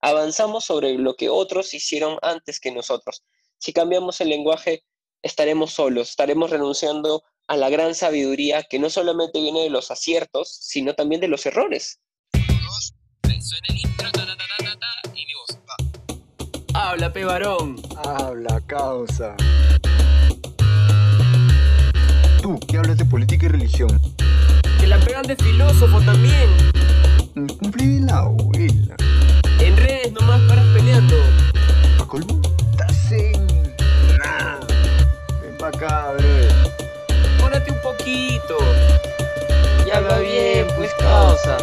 avanzamos sobre lo que otros hicieron antes que nosotros. Si cambiamos el lenguaje, estaremos solos, estaremos renunciando a la gran sabiduría que no solamente viene de los aciertos, sino también de los errores. Habla, pe varón. Habla, causa. Tú, que hablas de política y religión. Que la pegan de filósofo también. Cumplí la abuela. Nomás paras peleando. ¿A colmo? Estás en... Nah. Ven pa' acá, bro. Pórate un poquito. Ya va bien, pues causa.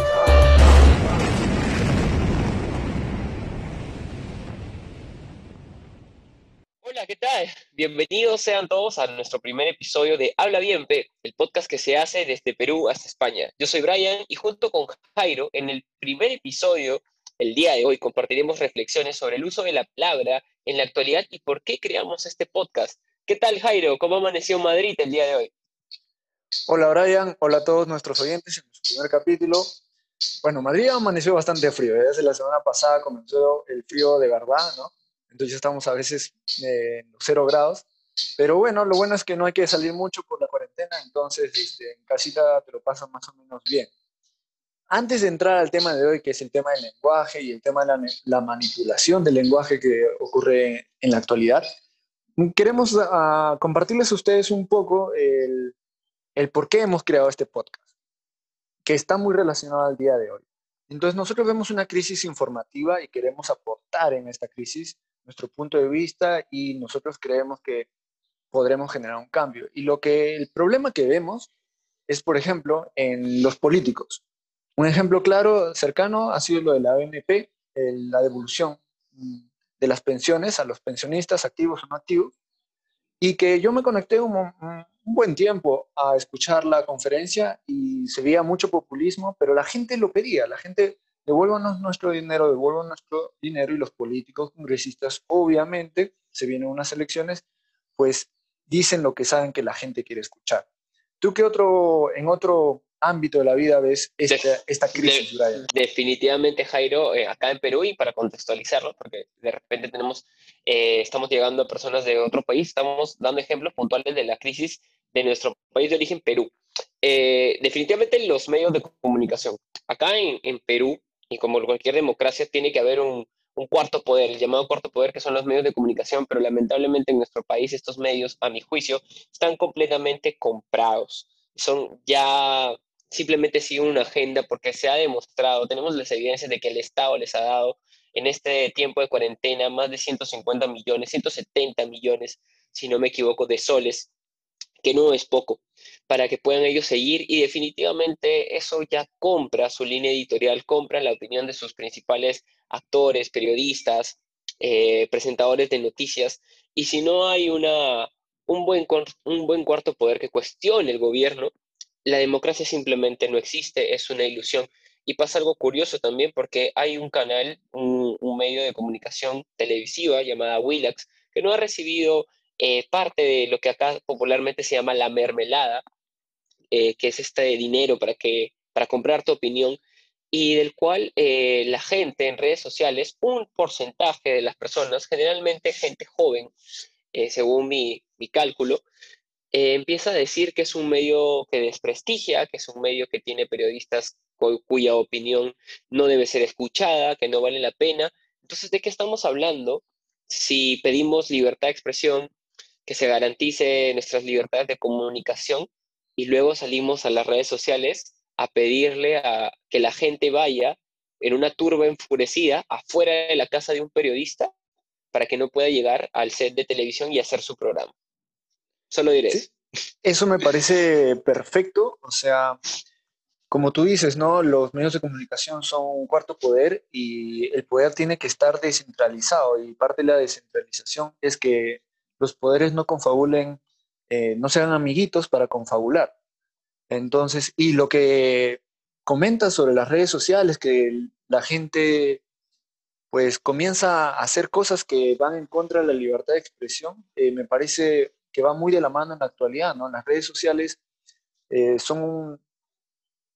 Hola, ¿qué tal? Bienvenidos sean todos a nuestro primer episodio de Habla Bien, P, el podcast que se hace desde Perú hasta España. Yo soy Brian y junto con Jairo, en el primer episodio, el día de hoy, compartiremos reflexiones sobre el uso de la palabra en la actualidad y por qué creamos este podcast. ¿Qué tal, Jairo? ¿Cómo amaneció Madrid el día de hoy? Hola, Brian. Hola a todos nuestros oyentes en nuestro primer capítulo. Bueno, Madrid amaneció bastante frío. ¿eh? Desde la semana pasada comenzó el frío de verdad, ¿no? Entonces estamos a veces eh, en cero grados. Pero bueno, lo bueno es que no hay que salir mucho por la cuarentena, entonces este, en casita te lo pasas más o menos bien. Antes de entrar al tema de hoy, que es el tema del lenguaje y el tema de la, la manipulación del lenguaje que ocurre en la actualidad, queremos uh, compartirles a ustedes un poco el, el por qué hemos creado este podcast, que está muy relacionado al día de hoy. Entonces nosotros vemos una crisis informativa y queremos aportar en esta crisis nuestro punto de vista y nosotros creemos que podremos generar un cambio. Y lo que el problema que vemos es, por ejemplo, en los políticos. Un ejemplo claro, cercano, ha sido lo de la ANP, la devolución mm, de las pensiones a los pensionistas activos o no activos, y que yo me conecté un, buen tiempo a escuchar la conferencia y se veía mucho populismo, pero la gente lo pedía, la gente devuélvanos nuestro dinero, devuélvanos nuestro dinero y los políticos congresistas, obviamente, se vienen unas elecciones, pues dicen lo que saben que la gente quiere escuchar. ¿Tú qué otro, en otro ámbito de la vida ves esta, de, esta crisis, de, Definitivamente, Jairo, eh, acá en Perú, y para contextualizarlo, porque de repente tenemos, eh, estamos llegando a personas de otro país, estamos dando ejemplos puntuales de la crisis de nuestro país de origen, Perú. Eh, definitivamente los medios de comunicación. Acá en, en Perú, y como cualquier democracia, tiene que haber un, un cuarto poder, el llamado cuarto poder, que son los medios de comunicación, pero lamentablemente en nuestro país estos medios, a mi juicio, están completamente comprados. Son ya simplemente siguen una agenda porque se ha demostrado, tenemos las evidencias de que el Estado les ha dado en este tiempo de cuarentena más de 150 millones, 170 millones, si no me equivoco, de soles, que no es poco, para que puedan ellos seguir y definitivamente eso ya compra su línea editorial, compra la opinión de sus principales actores, periodistas, eh, presentadores de noticias, y si no hay una, un, buen, un buen cuarto poder que cuestione el gobierno, la democracia simplemente no existe, es una ilusión. Y pasa algo curioso también porque hay un canal, un, medio de comunicación televisiva llamada Willax, que no ha recibido eh, parte de lo que acá popularmente se llama la mermelada, eh, que es este dinero para, que, para comprar tu opinión, y del cual eh, la gente en redes sociales, un porcentaje de las personas, generalmente gente joven, según mi cálculo, eh, empieza a decir que es un medio que desprestigia, que es un medio que tiene periodistas cuya opinión no debe ser escuchada, que no vale la pena. Entonces, ¿de qué estamos hablando si pedimos libertad de expresión, que se garantice nuestras libertades de comunicación y luego salimos a las redes sociales a pedirle a que la gente vaya en una turba enfurecida afuera de la casa de un periodista para que no pueda llegar al set de televisión y hacer su programa? Solo diré sí, eso. Me parece perfecto. O sea, como tú dices, ¿no? Los medios de comunicación son un cuarto poder y el poder tiene que estar descentralizado. Y parte de la descentralización es que los poderes no confabulen, eh, no sean amiguitos para confabular. Entonces, y lo que comentas sobre las redes sociales, que la gente pues comienza a hacer cosas que van en contra de la libertad de expresión, eh, me parece que va muy de la mano en la actualidad, ¿no? Las redes sociales eh, son un,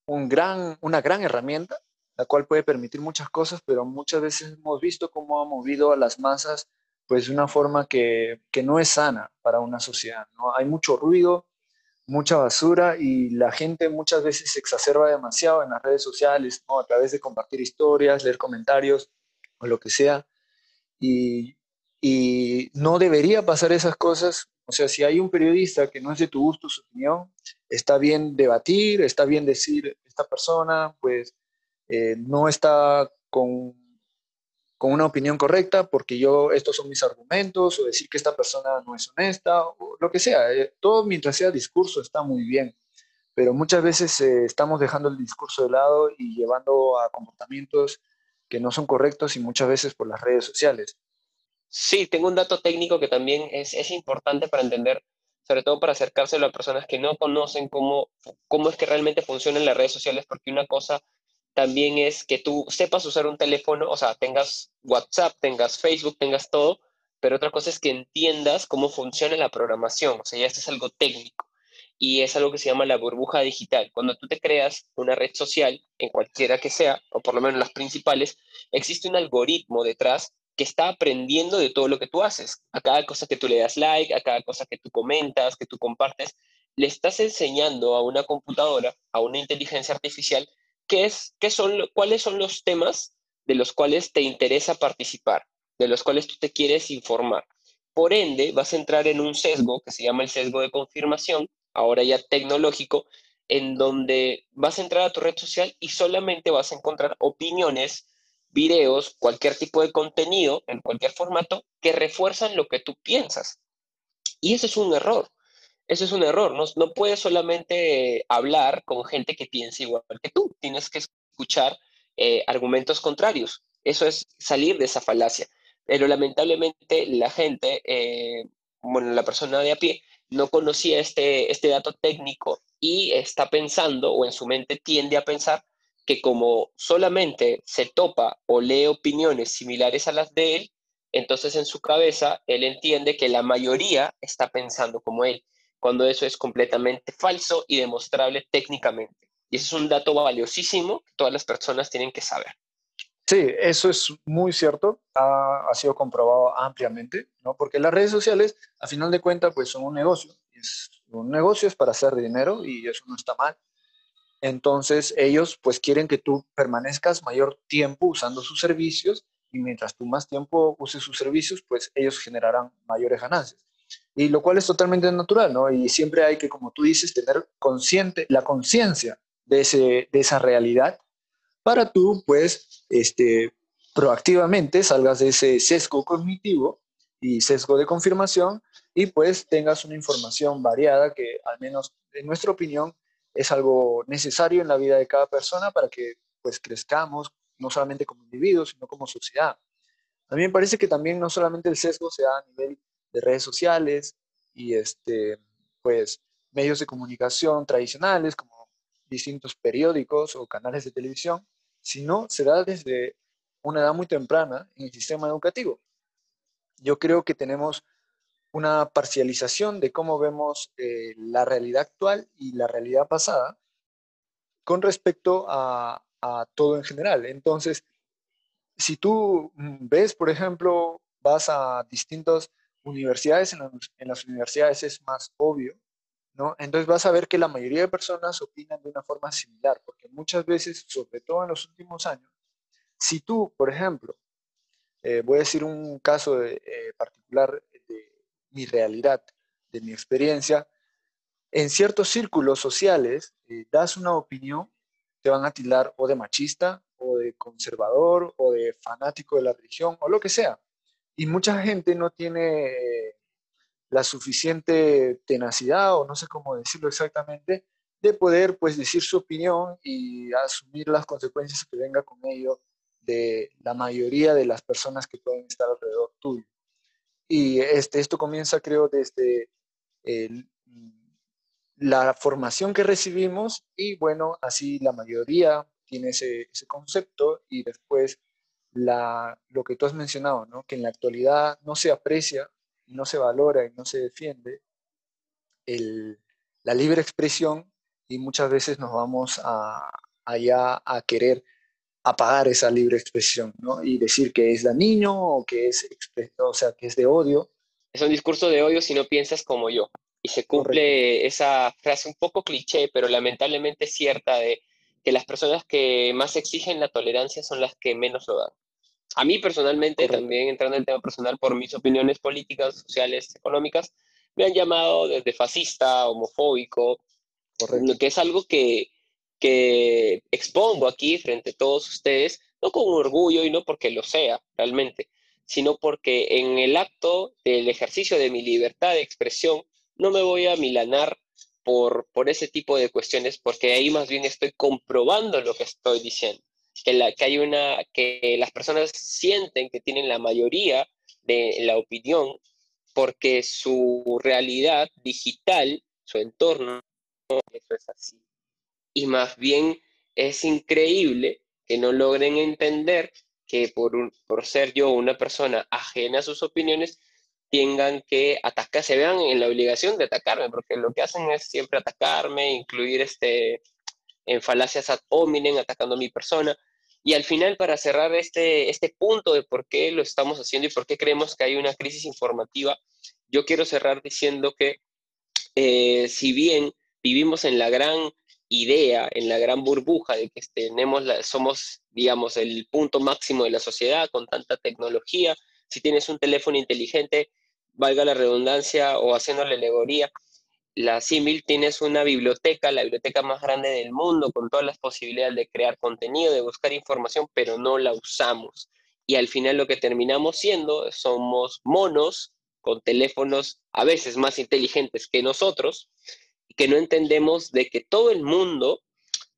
un, gran, una gran herramienta, la cual puede permitir muchas cosas, pero muchas veces hemos visto cómo ha movido a las masas pues de una forma que, que no es sana para una sociedad. ¿no? Hay mucho ruido, mucha basura y la gente muchas veces se exacerba demasiado en las redes sociales, ¿no? a través de compartir historias, leer comentarios o lo que sea. Y, y no debería pasar esas cosas. O sea, si hay un periodista que no es de tu gusto su opinión, está bien debatir, está bien decir, esta persona pues eh, no está con, con, una opinión correcta porque yo, estos son mis argumentos, o decir que esta persona no es honesta, o lo que sea. Eh, todo mientras sea discurso está muy bien, pero muchas veces eh, estamos dejando el discurso de lado y llevando a comportamientos que no son correctos y muchas veces por las redes sociales. Sí, tengo un dato técnico que también es, es importante para entender, sobre todo para acercárselo a personas que no conocen cómo, cómo es que realmente funcionan las redes sociales, porque una cosa también es que tú sepas usar un teléfono, o sea, tengas WhatsApp, tengas Facebook, tengas todo, pero otra cosa es que entiendas cómo funciona la programación, o sea, ya esto es algo técnico y es algo que se llama la burbuja digital. Cuando tú te creas una red social, en cualquiera que sea, o por lo menos las principales, existe un algoritmo detrás que está aprendiendo de todo lo que tú haces. A cada cosa que tú le das like, a cada cosa que tú comentas, que tú compartes, le estás enseñando a una computadora, a una inteligencia artificial, qué es, qué son, cuáles son los temas de los cuales te interesa participar, de los cuales tú te quieres informar. Por ende, vas a entrar en un sesgo que se llama el sesgo de confirmación, ahora ya tecnológico, en donde vas a entrar a tu red social y solamente vas a encontrar opiniones videos, cualquier tipo de contenido, en cualquier formato, que refuerzan lo que tú piensas. Y eso es un error. Eso es un error. No, no puedes solamente hablar con gente que piensa igual que tú. Tienes que escuchar eh, argumentos contrarios. Eso es salir de esa falacia. Pero lamentablemente la gente, eh, bueno, la persona de a pie, no conocía este, este dato técnico y está pensando o en su mente tiende a pensar que como solamente se topa o lee opiniones similares a las de él, entonces en su cabeza él entiende que la mayoría está pensando como él, cuando eso es completamente falso y demostrable técnicamente. Y eso es un dato valiosísimo que todas las personas tienen que saber. Sí, eso es muy cierto, ha, ha, sido comprobado ampliamente, ¿no? Porque las redes sociales, a final de cuentas, pues son un negocio. Es, un negocio es para hacer dinero y eso no está mal. Entonces ellos pues quieren que tú permanezcas mayor tiempo usando sus servicios y mientras tú más tiempo uses sus servicios, pues ellos generarán mayores ganancias. Y lo cual es totalmente natural, ¿no? Y siempre hay que, como tú dices, tener consciente, la conciencia de, de esa realidad para tú, pues, este, proactivamente salgas de ese sesgo cognitivo y sesgo de confirmación y pues tengas una información variada que al menos en nuestra opinión es algo necesario en la vida de cada persona para que pues crezcamos, no solamente como individuos, sino como sociedad. A mí me parece que también no solamente el sesgo se da a nivel de redes sociales y este, pues medios de comunicación tradicionales como distintos periódicos o canales de televisión, sino se da desde una edad muy temprana en el sistema educativo. Yo creo que tenemos una parcialización de cómo vemos eh, la realidad actual y la realidad pasada con respecto a, todo en general. Entonces, si tú mm, ves, por ejemplo, vas a distintas universidades, en, las universidades es más obvio, ¿no? Entonces vas a ver que la mayoría de personas opinan de una forma similar, porque muchas veces, sobre todo en los últimos años, si tú, por ejemplo, eh, voy a decir un caso eh, particular mi realidad, de mi experiencia, en ciertos círculos sociales eh, das una opinión, te van a tildar o de machista, o de conservador, o de fanático de la religión, o lo que sea. Y mucha gente no tiene eh, la suficiente tenacidad, o no sé cómo decirlo exactamente, de poder pues decir su opinión y asumir las consecuencias que venga con ello de la mayoría de las personas que pueden estar alrededor tuyo. Y este, esto comienza, creo, desde la formación que recibimos y bueno, así la mayoría tiene ese, ese concepto y después la, lo que tú has mencionado, ¿no? que en la actualidad no se aprecia, no se valora y no se defiende el, la libre expresión y muchas veces nos vamos a, allá a querer apagar esa libre expresión, ¿no? Y decir que es dañino o que es, o sea, que es de odio. Es un discurso de odio si no piensas como yo. Y se cumple esa frase un poco cliché, pero lamentablemente cierta de que las personas que más exigen la tolerancia son las que menos lo dan. A mí personalmente, también entrando en el tema personal, por mis opiniones políticas, sociales, económicas, me han llamado desde fascista, homofóbico, que es algo que, que expongo aquí frente a todos ustedes, no con orgullo y no porque lo sea realmente, sino porque en el acto del ejercicio de mi libertad de expresión no me voy a milanar por, por ese tipo de cuestiones, porque ahí más bien estoy comprobando lo que estoy diciendo, que, la, que hay una, que las personas sienten que tienen la mayoría de la opinión porque su realidad digital, su entorno, eso es así y más bien es increíble que no logren entender que por, por ser yo una persona ajena a sus opiniones, tengan que atacar, se vean en la obligación de atacarme, porque lo que hacen es siempre atacarme, incluir este, en falacias ad hominem, atacando a mi persona. Y al final, para cerrar este, este punto de por qué lo estamos haciendo y por qué creemos que hay una crisis informativa, yo quiero cerrar diciendo que eh, si bien vivimos en la gran idea, en la gran burbuja de que tenemos somos, digamos, el punto máximo de la sociedad con tanta tecnología. Si tienes un teléfono inteligente, valga la redundancia o haciendo la alegoría, la símil tienes una biblioteca, la biblioteca más grande del mundo, con todas las posibilidades de crear contenido, de buscar información, pero no la usamos. Y al final lo que terminamos siendo somos monos con teléfonos a veces más inteligentes que nosotros, que no entendemos de que todo el mundo,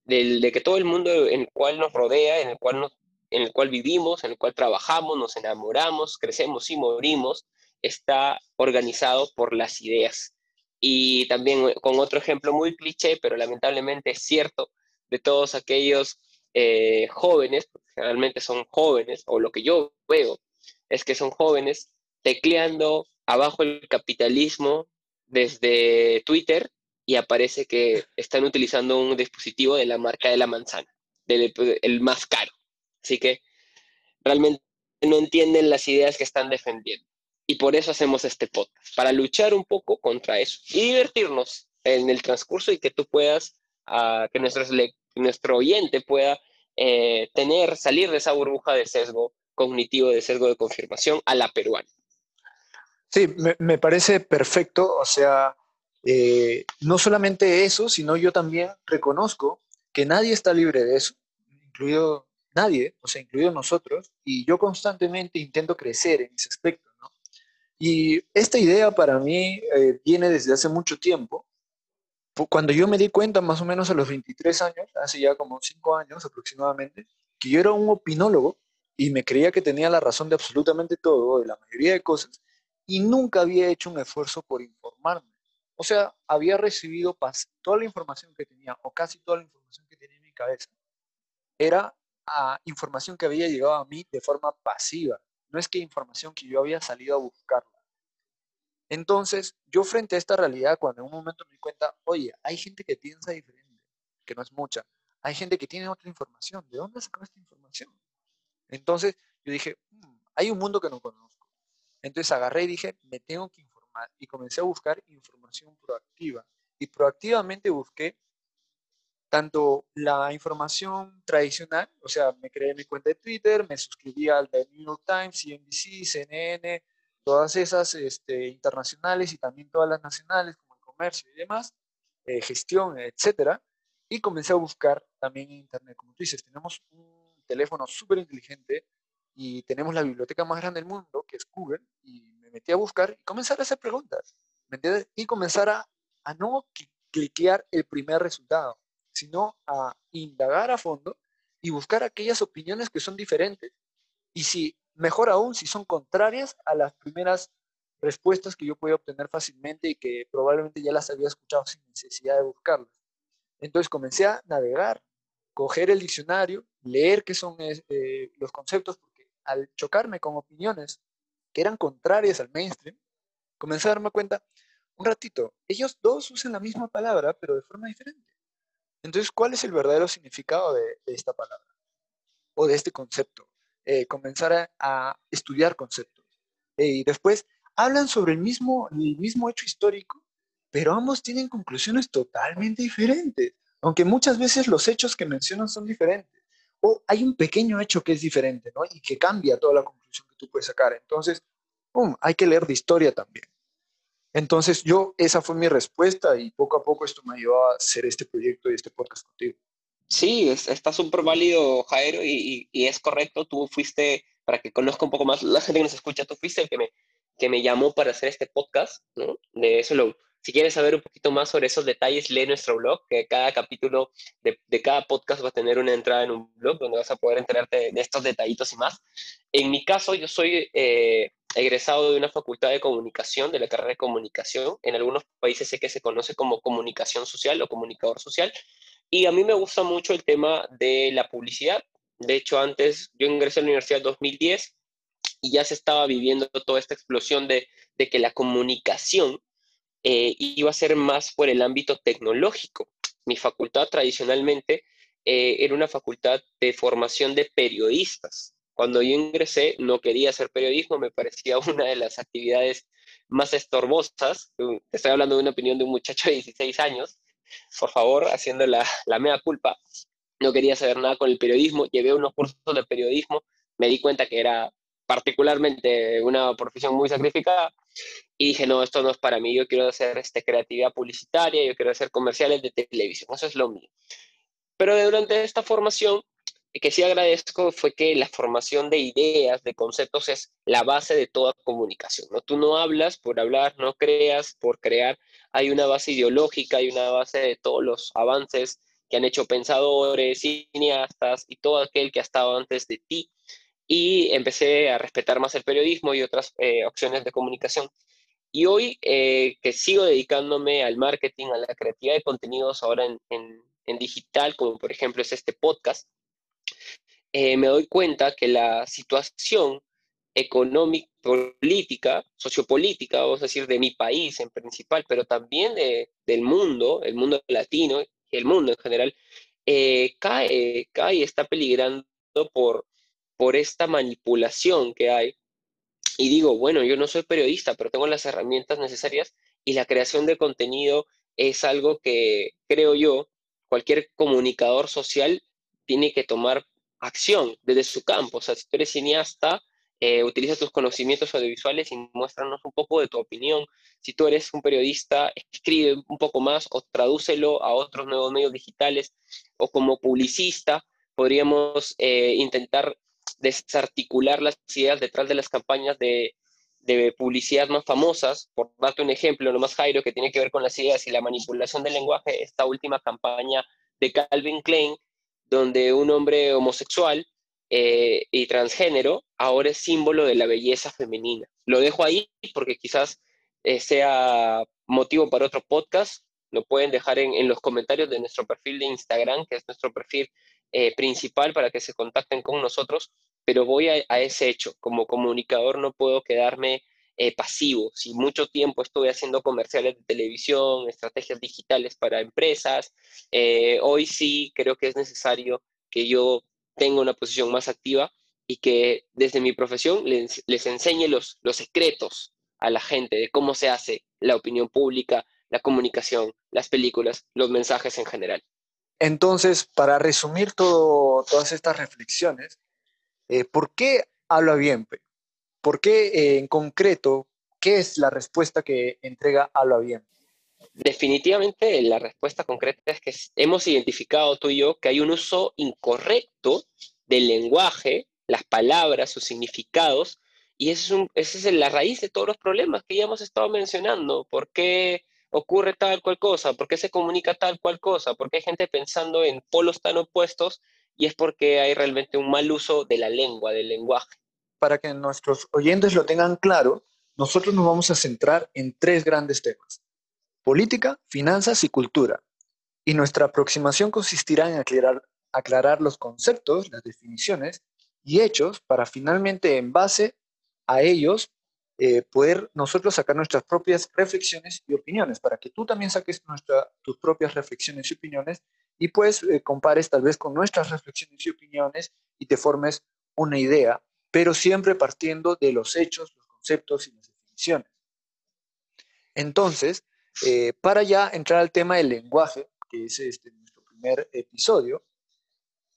de que todo el mundo en el cual nos rodea, en el cual, en el cual vivimos, en el cual trabajamos, nos enamoramos, crecemos y morimos, está organizado por las ideas. Y también con otro ejemplo muy cliché, pero lamentablemente es cierto, de todos aquellos eh, jóvenes, generalmente son jóvenes, o lo que yo veo es que son jóvenes tecleando abajo el capitalismo desde Twitter y aparece que están utilizando un dispositivo de la marca de la manzana, del el más caro. Así que realmente no entienden las ideas que están defendiendo. Y por eso hacemos este podcast, para luchar un poco contra eso y divertirnos en el transcurso y que tú puedas, uh, que nuestro, nuestro oyente pueda eh, tener, salir de esa burbuja de sesgo cognitivo, de sesgo de confirmación a la peruana. Sí, me, me parece perfecto. O sea, eh, no solamente eso, sino yo también reconozco que nadie está libre de eso, incluido nadie, o sea, incluido nosotros, y yo constantemente intento crecer en ese aspecto. Y esta idea para mí eh, viene desde hace mucho tiempo. Cuando yo me di cuenta, más o menos a los 23 años, hace ya como 5 años aproximadamente, que yo era un opinólogo y me creía que tenía la razón de absolutamente todo, de la mayoría de cosas, y nunca había hecho un esfuerzo por informarme. O sea, había recibido toda la información que tenía, o casi toda la información que tenía en mi cabeza, era ah, información que había llegado a mí de forma pasiva. No es que información que yo había salido a buscarla. Entonces, yo frente a esta realidad, cuando en un momento me di cuenta, oye, hay gente que piensa diferente, que no es mucha, hay gente que tiene otra información, ¿de dónde sacó esta información? Entonces, yo dije, mm, hay un mundo que no conozco. Entonces agarré y dije, me tengo que y comencé a buscar información proactiva. Y proactivamente busqué tanto la información tradicional, o sea, me creé mi cuenta de Twitter, me suscribí al The New York Times, CNBC, CNN, todas esas este, internacionales y también todas las nacionales, como el comercio y demás, eh, gestión, etcétera, y comencé a buscar también en Internet. Como tú dices, tenemos un teléfono súper inteligente y tenemos la biblioteca más grande del mundo, que es Google, metí a buscar y comenzar a hacer preguntas, ¿me entiendes? Y comenzar a, a no cliquear el primer resultado, sino a indagar a fondo y buscar aquellas opiniones que son diferentes. Y si, mejor aún, si son contrarias a las primeras respuestas que yo podía obtener fácilmente y que probablemente ya las había escuchado sin necesidad de buscarlas. Entonces comencé a navegar, coger el diccionario, leer qué son eh, los conceptos, porque al chocarme con opiniones que eran contrarias al mainstream, comencé a darme cuenta, un ratito, ellos dos usan la misma palabra, pero de forma diferente. Entonces, ¿cuál es el verdadero significado de, esta palabra? o de este concepto, eh, comenzar a, a estudiar conceptos. Eh, y después hablan sobre el mismo, el mismo hecho histórico, pero ambos tienen conclusiones totalmente diferentes, aunque muchas veces los hechos que mencionan son diferentes. O hay un pequeño hecho que es diferente, ¿no? Y que cambia toda la conclusión tú puedes sacar. Entonces, ¡pum! hay que leer de historia también. Entonces, yo, esa fue mi respuesta y poco a poco esto me ayudó a hacer este proyecto y este podcast contigo. Sí, es- está súper válido, Jairo, y, y- y es correcto. Tú fuiste, para que conozca un poco más la gente que nos escucha, tú fuiste el que me, que me llamó para hacer este podcast, ¿no? De eso lo, si quieres saber un poquito más sobre esos detalles, lee nuestro blog, que cada capítulo de, cada podcast va a tener una entrada en un blog donde vas a poder enterarte de, de estos detallitos y más. En mi caso, yo soy eh, egresado de una facultad de comunicación, de la carrera de comunicación. En algunos países sé que se conoce como comunicación social o comunicador social. Y a mí me gusta mucho el tema de la publicidad. De hecho, antes yo ingresé a la universidad en 2010 y ya se estaba viviendo toda esta explosión de, de que la comunicación eh, iba a ser más por el ámbito tecnológico. Mi facultad tradicionalmente eh, era una facultad de formación de periodistas. Cuando yo ingresé no quería hacer periodismo, me parecía una de las actividades más estorbosas. Estoy hablando de una opinión de un muchacho de 16 años, por favor, haciendo la, la mea culpa. No quería saber nada con el periodismo, llevé unos cursos de periodismo, me di cuenta que era particularmente una profesión muy sacrificada y dije, no, esto no es para mí, yo quiero hacer este, creatividad publicitaria, yo quiero hacer comerciales de televisión, eso es lo mío. Pero durante esta formación, que sí agradezco fue que la formación de ideas, de conceptos, es la base de toda comunicación. ¿no? Tú no hablas por hablar, no creas por crear, hay una base ideológica, hay una base de todos los avances que han hecho pensadores, cineastas y todo aquel que ha estado antes de ti. Y empecé a respetar más el periodismo y otras eh, opciones de comunicación. Y hoy eh, que sigo dedicándome al marketing, a la creatividad de contenidos ahora en, en, en digital, como por ejemplo es este podcast, eh, me doy cuenta que la situación económica, política, sociopolítica, vamos a decir, de mi país en principal, pero también de, del mundo, el mundo latino el mundo en general, eh, cae, cae está peligrando por, por esta manipulación que hay. Y digo, bueno, yo no soy periodista, pero tengo las herramientas necesarias y la creación de contenido es algo que creo yo, cualquier comunicador social tiene que tomar acción desde su campo. O sea, si tú eres cineasta, eh, utiliza tus conocimientos audiovisuales y muéstranos un poco de tu opinión. Si tú eres un periodista, escribe un poco más o tradúcelo a otros nuevos medios digitales. O como publicista, podríamos eh, intentar desarticular las ideas detrás de las campañas de, de, publicidad más famosas. Por darte un ejemplo, nomás Jairo, que tiene que ver con las ideas y la manipulación del lenguaje, esta última campaña de Calvin Klein, donde un hombre homosexual eh, y transgénero ahora es símbolo de la belleza femenina. Lo dejo ahí porque quizás eh, sea motivo para otro podcast. Lo pueden dejar en, en, los comentarios de nuestro perfil de Instagram, que es nuestro perfil eh, principal para que se contacten con nosotros. Pero voy a, ese hecho. Como comunicador no puedo quedarme eh, pasivo. Si mucho tiempo estuve haciendo comerciales de televisión, estrategias digitales para empresas, eh, hoy sí creo que es necesario que yo tenga una posición más activa y que desde mi profesión les, enseñe los, los secretos a la gente de cómo se hace la opinión pública, la comunicación, las películas, los mensajes en general. Entonces, para resumir todas estas reflexiones, eh, ¿por qué habla bien? ¿Por qué eh, en concreto, qué es la respuesta que entrega Habla Bien? Definitivamente la respuesta concreta es que hemos identificado tú y yo que hay un uso incorrecto del lenguaje, las palabras, sus significados, y esa es, es la raíz de todos los problemas que ya hemos estado mencionando. ¿Por qué ocurre tal cual cosa? ¿Por qué se comunica tal cual cosa? ¿Por qué hay gente pensando en polos tan opuestos? Y es porque hay realmente un mal uso de la lengua, del lenguaje para que nuestros oyentes lo tengan claro, nosotros nos vamos a centrar en tres grandes temas, política, finanzas y cultura. Y nuestra aproximación consistirá en aclarar, los conceptos, las definiciones y hechos para finalmente, en base a ellos, eh, poder nosotros sacar nuestras propias reflexiones y opiniones, para que tú también saques tus propias reflexiones y opiniones y pues eh, compares tal vez con nuestras reflexiones y opiniones y te formes una idea, pero siempre partiendo de los hechos, los conceptos y las definiciones. Entonces, eh, para ya entrar al tema del lenguaje, que es este, nuestro primer episodio,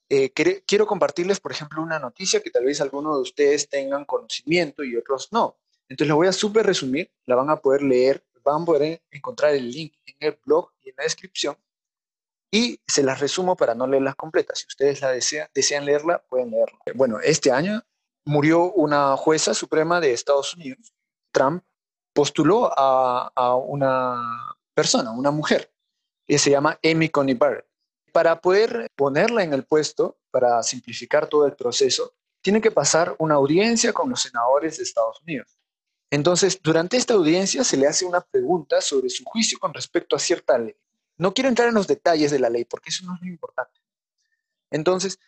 eh, quiero compartirles, por ejemplo, una noticia que tal vez algunos de ustedes tengan conocimiento y otros no. Entonces la voy a súper resumir, la van a poder leer, van a poder encontrar el link en el blog y en la descripción y se las resumo para no leerlas completas. Si ustedes la desean, desean leerla, pueden leerla. Bueno, este año murió una jueza suprema de Estados Unidos. Trump postuló a, a una persona, una mujer, que se llama Amy Coney Barrett. Para poder ponerla en el puesto, para simplificar todo el proceso, tiene que pasar una audiencia con los senadores de Estados Unidos. Entonces, durante esta audiencia se le hace una pregunta sobre su juicio con respecto a cierta ley. No quiero entrar en los detalles de la ley porque eso no es lo importante. Entonces,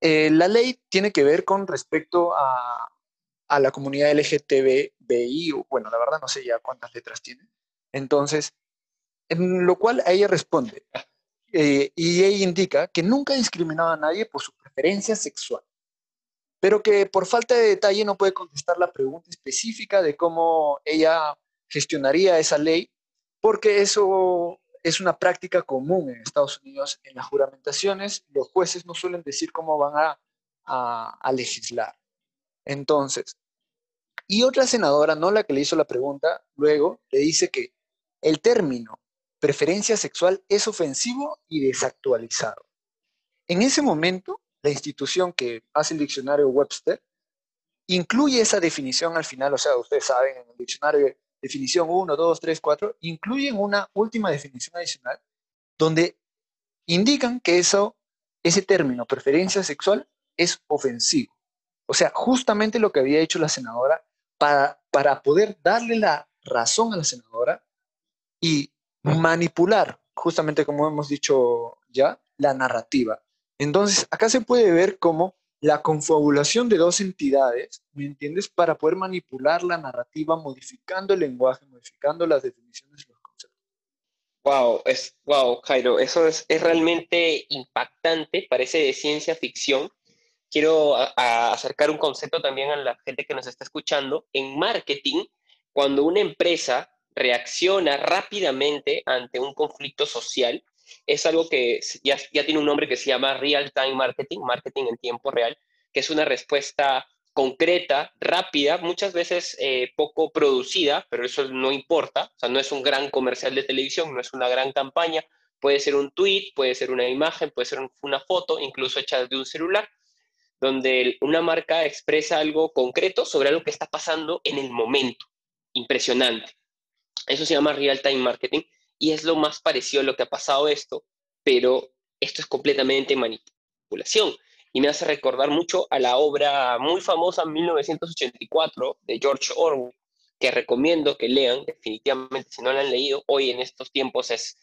eh, la ley tiene que ver con respecto a, la comunidad LGTBI, bueno, la verdad no sé ya cuántas letras tiene. Entonces, en lo cual ella responde, eh, y ella indica que nunca ha discriminado a nadie por su preferencia sexual, pero que por falta de detalle no puede contestar la pregunta específica de cómo ella gestionaría esa ley, porque eso es una práctica común en Estados Unidos en las juramentaciones. Los jueces no suelen decir cómo van a, legislar. Entonces, y otra senadora, no la que le hizo la pregunta, luego le dice que el término preferencia sexual es ofensivo y desactualizado. En ese momento, la institución que hace el diccionario Webster incluye esa definición al final, o sea, ustedes saben, en el diccionario definición 1, 2, 3, 4, incluyen una última definición adicional donde indican que eso, ese término, preferencia sexual, es ofensivo. O sea, justamente lo que había hecho la senadora para, para poder darle la razón a la senadora y manipular, justamente como hemos dicho ya, la narrativa. Entonces, acá se puede ver cómo la confabulación de dos entidades, ¿me entiendes? Para poder manipular la narrativa, modificando el lenguaje, modificando las definiciones de los conceptos. Wow, es, wow, Jairo, eso es, es realmente impactante, parece de ciencia ficción. Quiero acercar un concepto también a la gente que nos está escuchando. En marketing, cuando una empresa reacciona rápidamente ante un conflicto social, es algo que ya, ya tiene un nombre que se llama Real Time Marketing, marketing en tiempo real, que es una respuesta concreta, rápida, muchas veces eh, poco producida, pero eso no importa, o sea, no es un gran comercial de televisión, no es una gran campaña, puede ser un tweet, puede ser una imagen, puede ser una foto, incluso hecha de un celular, donde una marca expresa algo concreto sobre algo que está pasando en el momento. Impresionante. Eso se llama real time marketing y es lo más parecido a lo que ha pasado esto, pero esto es completamente manipulación. Y me hace recordar mucho a la obra muy famosa 1984 de George Orwell, que recomiendo que lean, definitivamente si no la han leído, hoy en estos tiempos es,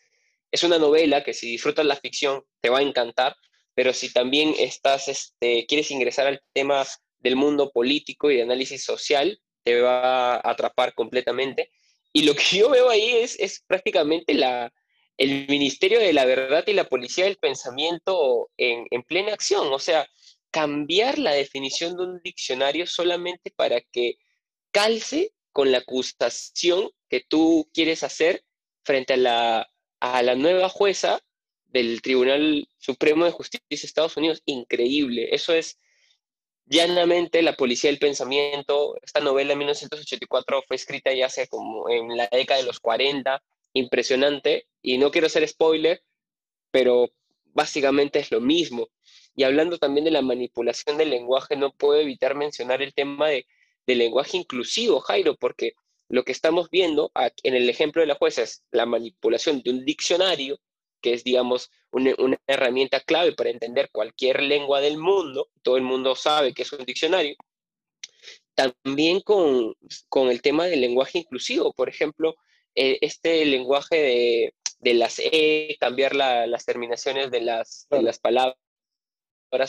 es una novela que si disfrutas la ficción te va a encantar, pero si también estás, este, quieres ingresar al tema del mundo político y de análisis social, te va a atrapar completamente. Y lo que yo veo ahí es, es prácticamente la, el Ministerio de la Verdad y la Policía del Pensamiento en, en plena acción. O sea, cambiar la definición de un diccionario solamente para que calce con la acusación que tú quieres hacer frente a la, a la nueva jueza del Tribunal Supremo de Justicia de Estados Unidos. Increíble. Eso es llanamente La Policía del Pensamiento. Esta novela en 1984 fue escrita ya hace como en la década de los 40, impresionante, y no quiero ser spoiler, pero básicamente es lo mismo. Y hablando también de la manipulación del lenguaje, no puedo evitar mencionar el tema de, del lenguaje inclusivo, Jairo, porque lo que estamos viendo en el ejemplo de la jueza es la manipulación de un diccionario que es, digamos, una, herramienta clave para entender cualquier lengua del mundo, todo el mundo sabe que es un diccionario, también con, el tema del lenguaje inclusivo, por ejemplo, eh, este lenguaje de, las E, cambiar las terminaciones de las, de las palabras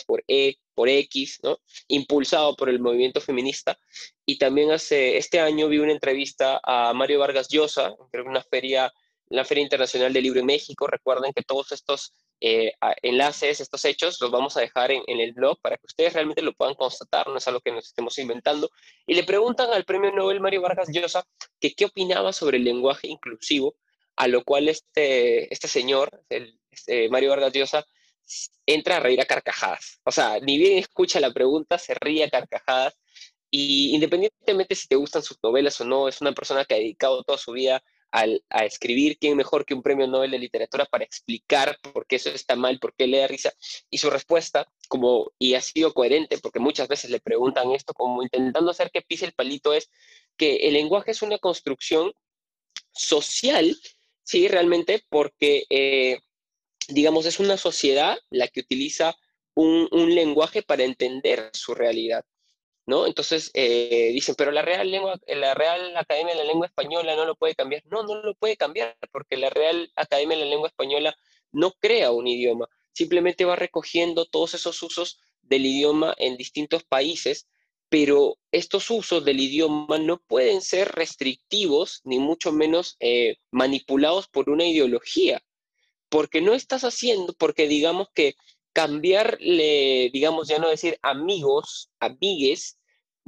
por E, por X, ¿no? Impulsado por el movimiento feminista. Y también hace, este año vi una entrevista a Mario Vargas Llosa, creo que una feria la Feria Internacional del Libro en México. Recuerden que todos estos eh, enlaces, estos hechos, los vamos a dejar en, el blog para que ustedes realmente lo puedan constatar, no es algo que nos estemos inventando. Y le preguntan al premio Nobel Mario Vargas Llosa que qué opinaba sobre el lenguaje inclusivo, a lo cual este, este señor, el, este Mario Vargas Llosa, entra a reír a carcajadas. O sea, ni bien escucha la pregunta, se ríe a carcajadas. Y independientemente si te gustan sus novelas o no, es una persona que ha dedicado toda su vida a escribir, ¿quién mejor que un premio Nobel de literatura para explicar por qué eso está mal, por qué le da risa? Y su respuesta, como, y ha sido coherente, porque muchas veces le preguntan esto, como intentando hacer que pise el palito, es que el lenguaje es una construcción social, sí, realmente, porque, eh, digamos, es una sociedad la que utiliza un lenguaje para entender su realidad. ¿No? Entonces eh, dicen, pero la Real, Lengua, la Real Academia de la Lengua Española no lo puede cambiar. No, no lo puede cambiar, porque la Real Academia de la Lengua Española no crea un idioma, simplemente va recogiendo todos esos usos del idioma en distintos países, pero estos usos del idioma no pueden ser restrictivos, ni mucho menos eh, manipulados por una ideología, porque no estás haciendo, porque digamos que cambiarle, digamos, ya no decir amigos, amigues,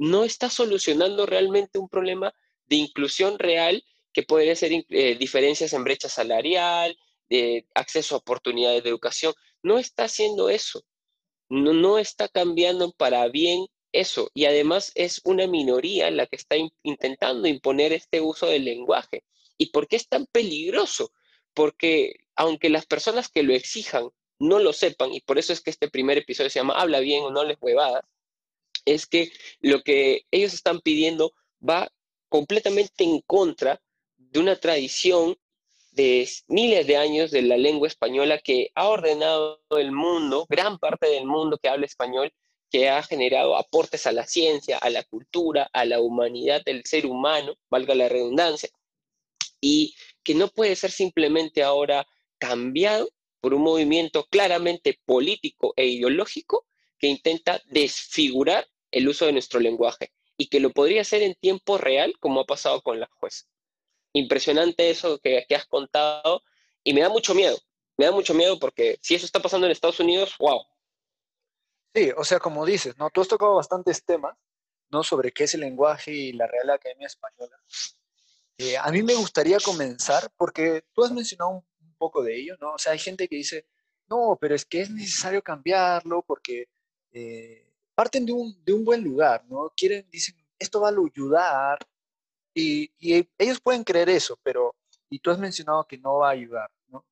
no está solucionando realmente un problema de inclusión real que puede ser eh, diferencias en brecha salarial, de acceso a oportunidades de educación. No está haciendo eso. No, no está cambiando para bien eso. Y además es una minoría la que está intentando imponer este uso del lenguaje. ¿Y por qué es tan peligroso? Porque aunque las personas que lo exijan no lo sepan, y por eso es que este primer episodio se llama Habla bien o no les huevadas, es que lo que ellos están pidiendo va completamente en contra de una tradición de miles de años de la lengua española que ha ordenado el mundo, gran parte del mundo que habla español, que ha generado aportes a la ciencia, a la cultura, a la humanidad del ser humano, valga la redundancia, y que no puede ser simplemente ahora cambiado por un movimiento claramente político e ideológico que intenta desfigurar el uso de nuestro lenguaje y que lo podría hacer en tiempo real, como ha pasado con la jueza. Impresionante eso que, has contado y me da mucho miedo. Me da mucho miedo porque si eso está pasando en Estados Unidos, wow. Sí, o sea, como dices, ¿no? Tú has tocado bastantes temas, ¿no? Sobre qué es el lenguaje y la Real Academia Española. Eh, a mí me gustaría comenzar porque tú has mencionado un, poco de ello, ¿no? O sea, hay gente que dice, no, pero es que es necesario cambiarlo porque eh, parten de un, de un buen lugar, ¿no? Quieren, dicen, esto va a ayudar, y, y, ellos pueden creer eso, pero, y tú has mencionado que no va a ayudar, ¿no?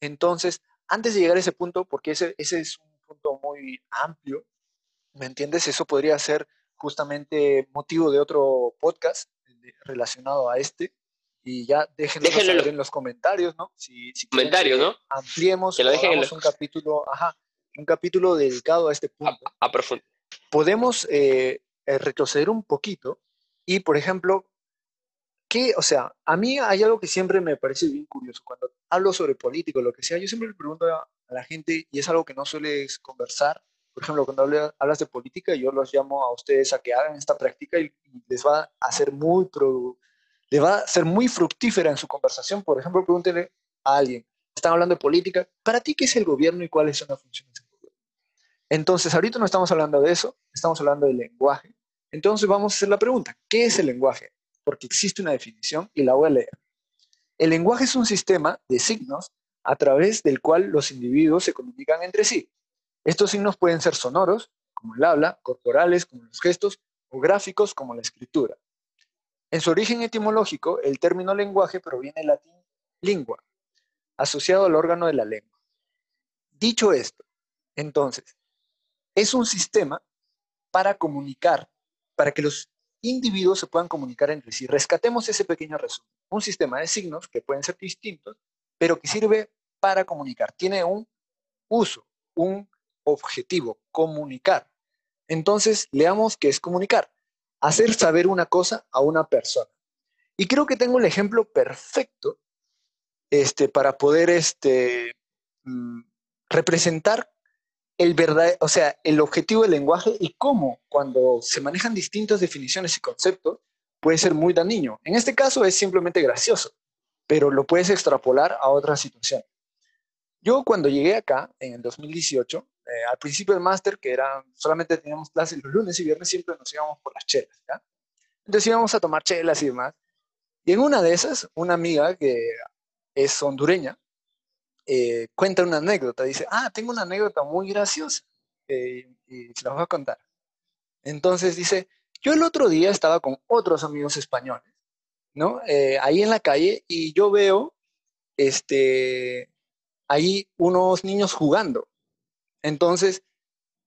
Entonces, antes de llegar a ese punto, porque ese, ese es un punto muy amplio, ¿me entiendes? Eso podría ser justamente motivo de otro podcast relacionado a este, y ya déjenlo en los comentarios, ¿no? Si, comentarios, ¿no? Ampliemos, que lo dejen un capítulo, ajá, un capítulo dedicado a este punto. A, a profundidad podemos eh, eh, retroceder un poquito y, por ejemplo, que, o sea, a mí hay algo que siempre me parece bien curioso. Cuando hablo sobre política o lo que sea, yo siempre le pregunto a, la gente, y es algo que no sueles conversar, por ejemplo, cuando hablas de política, yo los llamo a ustedes a que hagan esta práctica y, les va a muy, les va a ser muy fructífera en su conversación. Por ejemplo, pregúntele a alguien, están hablando de política, ¿para ti qué es el gobierno y cuáles son las funciones entonces, ahorita no estamos hablando de eso, estamos hablando del lenguaje. Entonces vamos a hacer la pregunta, ¿qué es el lenguaje? Porque existe una definición y la voy a leer. El lenguaje es un sistema de signos a través del cual los individuos se comunican entre sí. Estos signos pueden ser sonoros, como el habla, corporales, como los gestos, o gráficos, como la escritura. En su origen etimológico, el término lenguaje proviene del latín lingua, asociado al órgano de la lengua. Dicho esto, entonces, es un sistema para comunicar, para que los individuos se puedan comunicar entre sí. Rescatemos ese pequeño resumen. Un sistema de signos que pueden ser distintos, pero que sirve para comunicar. Tiene un uso, un objetivo, comunicar. Entonces, leamos qué es comunicar. Hacer saber una cosa a una persona. Y creo que tengo el ejemplo perfecto este, para poder este, mm, representar el verdad, o sea, el objetivo del lenguaje y cómo cuando se manejan distintas definiciones y conceptos puede ser muy dañino. En este caso es simplemente gracioso, pero lo puedes extrapolar a otra situación. Yo cuando llegué acá, en el 2018, eh, al principio del máster, que era, solamente teníamos clases los lunes y viernes, siempre nos íbamos por las chelas, ¿ya? Entonces íbamos a tomar chelas y demás. Y en una de esas, una amiga que es hondureña, eh, cuenta una anécdota. Dice, ah, tengo una anécdota muy graciosa eh, y se la voy a contar. Entonces dice, yo el otro día estaba con otros amigos españoles, ¿no? Eh, ahí en la calle y yo veo, este, ahí unos niños jugando. Entonces,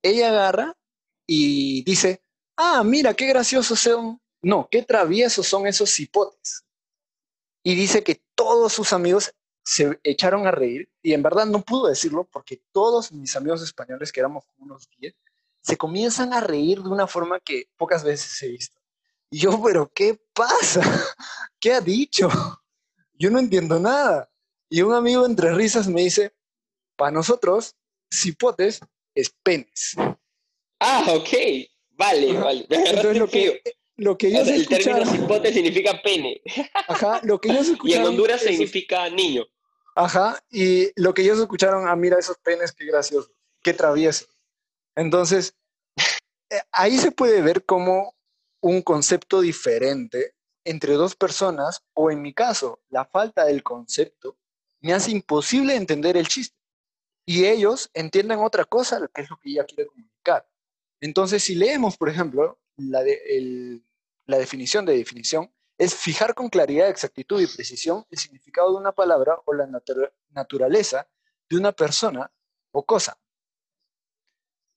ella agarra y dice, ah, mira, qué graciosos son, no, qué traviesos son esos cipotes. Y dice que todos sus amigos se echaron a reír y en verdad no pudo decirlo porque todos mis amigos españoles, que éramos como unos 10, se comienzan a reír de una forma que pocas veces he visto. Y yo, pero ¿qué pasa? ¿Qué ha dicho? Yo no entiendo nada. Y un amigo entre risas me dice, para nosotros, cipotes es penes. Ah, ok. Vale, vale. Entonces lo que, lo que ellos el escucharon... término cipote significa pene. Ajá, lo que ellos Y en escucharon... Honduras esos- significa niño. Ajá, y lo que ellos escucharon, ah, mira esos penes, qué gracioso, qué travieso. Entonces, eh, ahí se puede ver como un concepto diferente entre dos personas, o en mi caso, la falta del concepto me hace imposible entender el chiste. Y ellos entienden otra cosa, que es lo que ella quiere comunicar. Entonces, si leemos, por ejemplo, la, de- el- la definición de definición, es fijar con claridad, exactitud y precisión el significado de una palabra o la natura- naturaleza de una persona o cosa.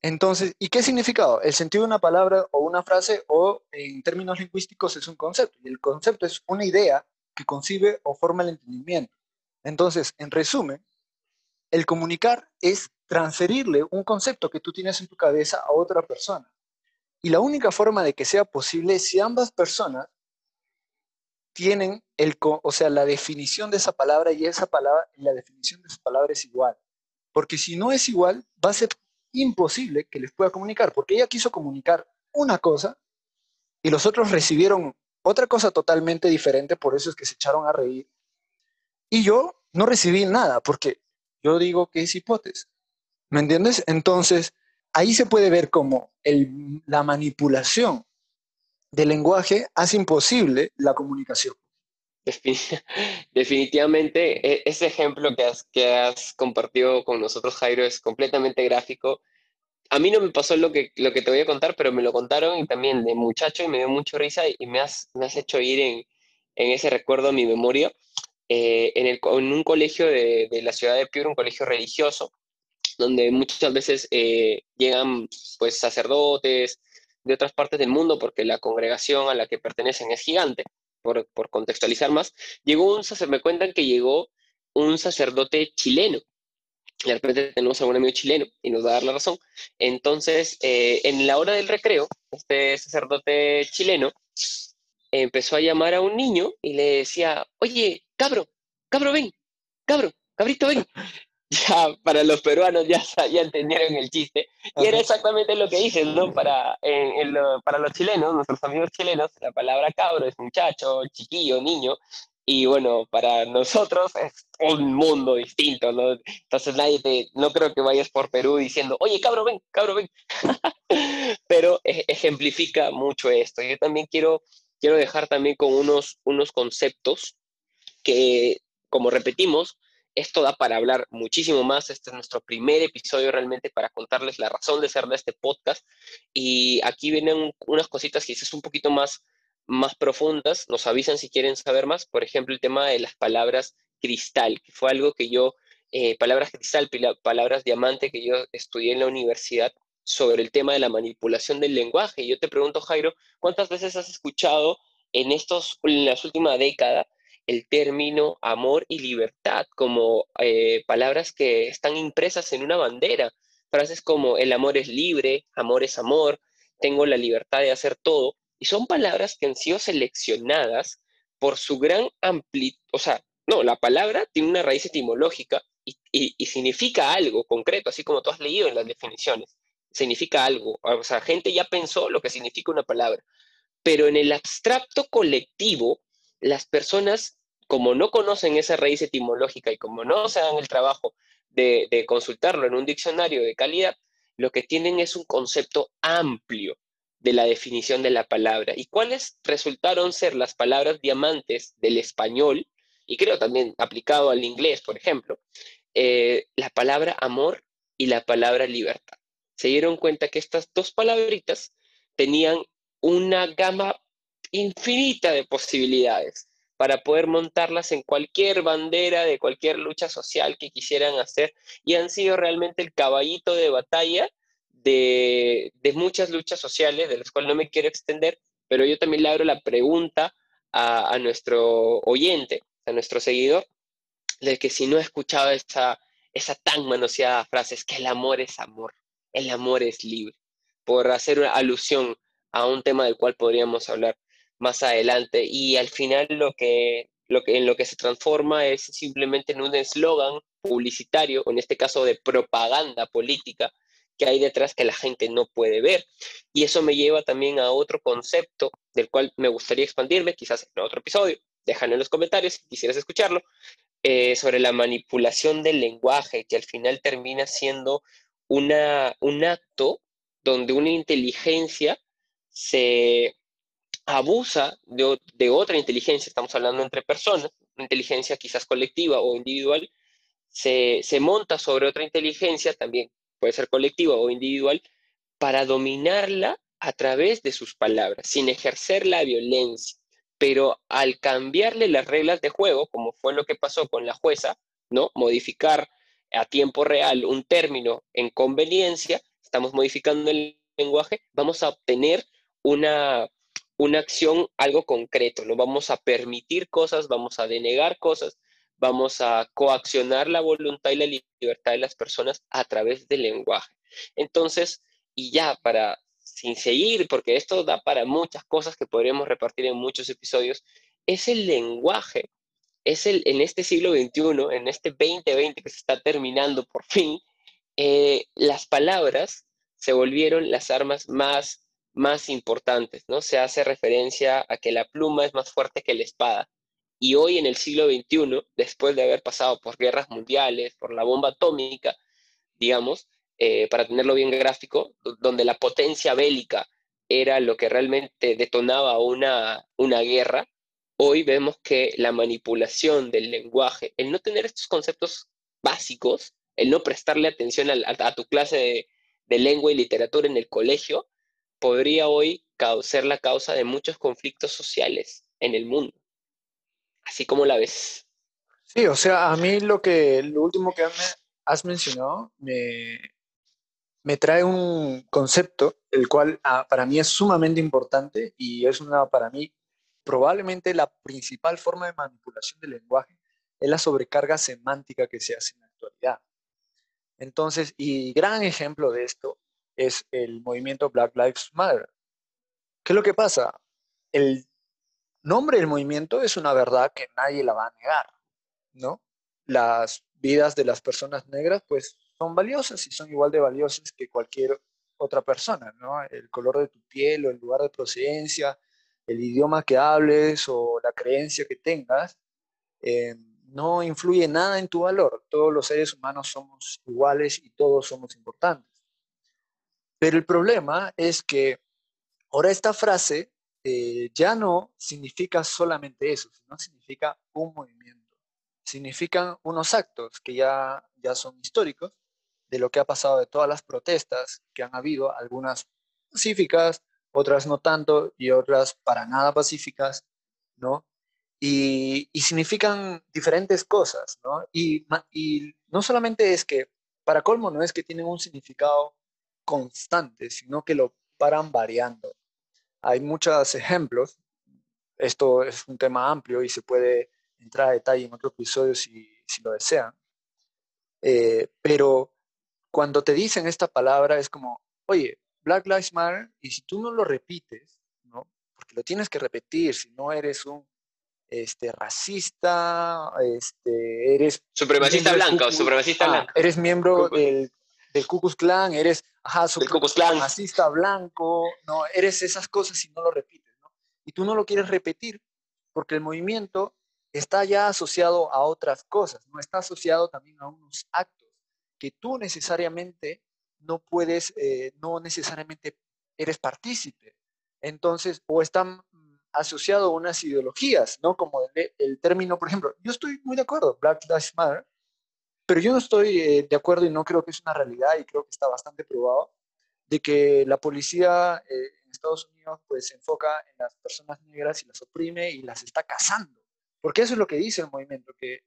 Entonces, ¿y qué significado? El sentido de una palabra o una frase o en términos lingüísticos es un concepto y el concepto es una idea que concibe o forma el entendimiento. Entonces, en resumen, el comunicar es transferirle un concepto que tú tienes en tu cabeza a otra persona. Y la única forma de que sea posible es si ambas personas tienen el, o sea, la definición de esa palabra y esa palabra, la definición de esa palabra es igual. Porque si no es igual, va a ser imposible que les pueda comunicar, porque ella quiso comunicar una cosa y los otros recibieron otra cosa totalmente diferente, por eso es que se echaron a reír. Y yo no recibí nada, porque yo digo que es hipótesis. ¿Me entiendes? Entonces, ahí se puede ver cómo la manipulación del lenguaje hace imposible la comunicación. Defini- Definitivamente, e- ese ejemplo que has, compartido con nosotros, Jairo, es completamente gráfico. A mí no me pasó lo que, te voy a contar, pero me lo contaron y también de muchacho y me dio mucha risa y me has, hecho ir en, ese recuerdo a mi memoria. Eh, en, un colegio de la ciudad de Piura, un colegio religioso, donde muchas veces eh, llegan pues sacerdotes de otras partes del mundo porque la congregación a la que pertenecen es gigante por, por contextualizar más, llegó un me cuentan que llegó un sacerdote chileno. De repente tenemos a un amigo chileno y nos va a dar la razón. Entonces, eh, en la hora del recreo, este sacerdote chileno empezó a llamar a un niño y le decía, oye, cabro, cabro, ven, cabro, cabrito, ven. Ya, para los peruanos ya, ya entendieron el chiste. Y era Ajá. exactamente lo que dices, ¿no? Para, en- en lo- para los chilenos, nuestros amigos chilenos, la palabra cabro es muchacho, chiquillo, niño. Y bueno, para nosotros es un mundo distinto, ¿no? Entonces nadie te, no creo que vayas por Perú diciendo, oye, cabro, ven, cabro, ven. Pero e- ejemplifica mucho esto. Yo también quiero, quiero dejar también con unos, unos conceptos que, como repetimos, esto da para hablar muchísimo más. Este es nuestro primer episodio realmente para contarles la razón de ser de este podcast. Y aquí vienen unas cositas quizás un poquito más, más profundas. Nos avisan si quieren saber más. Por ejemplo, el tema de las palabras cristal, que fue algo que yo, eh, palabras cristal, palabras diamante, que yo estudié en la universidad sobre el tema de la manipulación del lenguaje. Y yo te pregunto, Jairo, ¿cuántas veces has escuchado en, estos, en las últimas décadas el término amor y libertad como eh, palabras que están impresas en una bandera? Frases como el amor es libre, amor es amor, tengo la libertad de hacer todo. Y son palabras que han sido seleccionadas por su gran amplitud, o sea, no, la palabra tiene una raíz etimológica y, y- y significa algo concreto, así como tú has leído en las definiciones. Significa algo, o sea, gente ya pensó lo que significa una palabra. Pero en el abstracto colectivo, las personas, como no conocen esa raíz etimológica y como no se dan el trabajo de, consultarlo en un diccionario de calidad, lo que tienen es un concepto amplio de la definición de la palabra. ¿Y cuáles resultaron ser las palabras diamantes del español? Y creo también aplicado al inglés, por ejemplo, eh, la palabra amor y la palabra libertad. Se dieron cuenta que estas dos palabritas tenían una gama infinita de posibilidades para poder montarlas en cualquier bandera de cualquier lucha social que quisieran hacer y han sido realmente el caballito de batalla de, muchas luchas sociales, de las cuales no me quiero extender, pero yo también le abro la pregunta a, nuestro oyente, a nuestro seguidor, de que si no ha escuchado esa, esa tan manoseada frase, es que el amor es amor, el amor es libre, por hacer una alusión a un tema del cual podríamos hablar más adelante. Y al final lo que, lo que, en lo que se transforma es simplemente en un eslogan publicitario, o en este caso de propaganda política, que hay detrás que la gente no puede ver. Y eso me lleva también a otro concepto del cual me gustaría expandirme, quizás en otro episodio. Déjalo en los comentarios si quisieras escucharlo, eh, sobre la manipulación del lenguaje, que al final termina siendo una, un acto donde una inteligencia se abusa de, de otra inteligencia, estamos hablando entre personas, inteligencia quizás colectiva o individual, se, se monta sobre otra inteligencia también puede ser colectiva o individual, para dominarla a través de sus palabras, sin ejercer la violencia. Pero al cambiarle las reglas de juego, como fue lo que pasó con la jueza, ¿no? Modificar a tiempo real un término en conveniencia, estamos modificando el lenguaje, vamos a obtener una, una acción, algo concreto, ¿no? Vamos a permitir cosas, vamos a denegar cosas, vamos a coaccionar la voluntad y la libertad de las personas a través del lenguaje. Entonces, y ya para, sin seguir, porque esto da para muchas cosas que podríamos repartir en muchos episodios, es el lenguaje, es el, en este siglo XXI, en este 2020 que se está terminando por fin, eh, las palabras se volvieron las armas más más importantes, ¿no? Se hace referencia a que la pluma es más fuerte que la espada. Y hoy en el siglo XXI, después de haber pasado por guerras mundiales, por la bomba atómica, digamos, eh, para tenerlo bien gráfico, donde la potencia bélica era lo que realmente detonaba una, una guerra, hoy vemos que la manipulación del lenguaje, el no tener estos conceptos básicos, el no prestarle atención a, tu clase de, de, lengua y literatura en el colegio, podría hoy ser la causa de muchos conflictos sociales en el mundo así como la ves. Sí, o sea, a mí lo que lo último que has mencionado me, me trae un concepto, el cual ah, para mí es sumamente importante y es una, para mí, probablemente la principal forma de manipulación del lenguaje es la sobrecarga semántica que se hace en la actualidad. Entonces, y gran ejemplo de esto es el movimiento Black Lives Matter. ¿Qué es lo que pasa? El nombre del movimiento es una verdad que nadie la va a negar, ¿no? Las vidas de las personas negras, pues, son valiosas y son igual de valiosas que cualquier otra persona, ¿no? El color de tu piel o el lugar de procedencia, el idioma que hables o la creencia que tengas, eh, no influye nada en tu valor. Todos los seres humanos somos iguales y todos somos importantes. Pero el problema es que ahora esta frase eh, ya no significa solamente eso, sino significa un movimiento. Significan unos actos que ya, ya son históricos de lo que ha pasado de todas las protestas que han habido, algunas pacíficas, otras no tanto y otras para nada pacíficas, ¿no? Y, significan diferentes cosas, ¿no? Y, y no solamente es que, para colmo, no es que tienen un significado constante, sino que lo paran variando. Hay muchos ejemplos. Esto es un tema amplio y se puede entrar a detalle en otro episodio si, si lo desean. Eh, pero cuando te dicen esta palabra es como, oye, Black Lives Matter, y si tú no lo repites, ¿no? porque lo tienes que repetir, si no eres un este, racista, este, eres... Supremacista blanco, supremacista ah, blanco. Eres miembro del del Ku Klux Klan, eres, ajá, racista blanco, no, eres esas cosas y no lo repites, ¿no? Y tú no lo quieres repetir porque el movimiento está ya asociado a otras cosas, no está asociado también a unos actos, que tú necesariamente no puedes, eh, no necesariamente eres partícipe. Entonces, o están mm, asociado a unas ideologías, ¿no? Como el, término, por ejemplo, yo estoy muy de acuerdo, Black Lives Matter, pero yo no estoy eh, de acuerdo y no creo que es una realidad y creo que está bastante probado de que la policía eh, en Estados Unidos pues se enfoca en las personas negras y las oprime y las está cazando. Porque eso es lo que dice el movimiento, que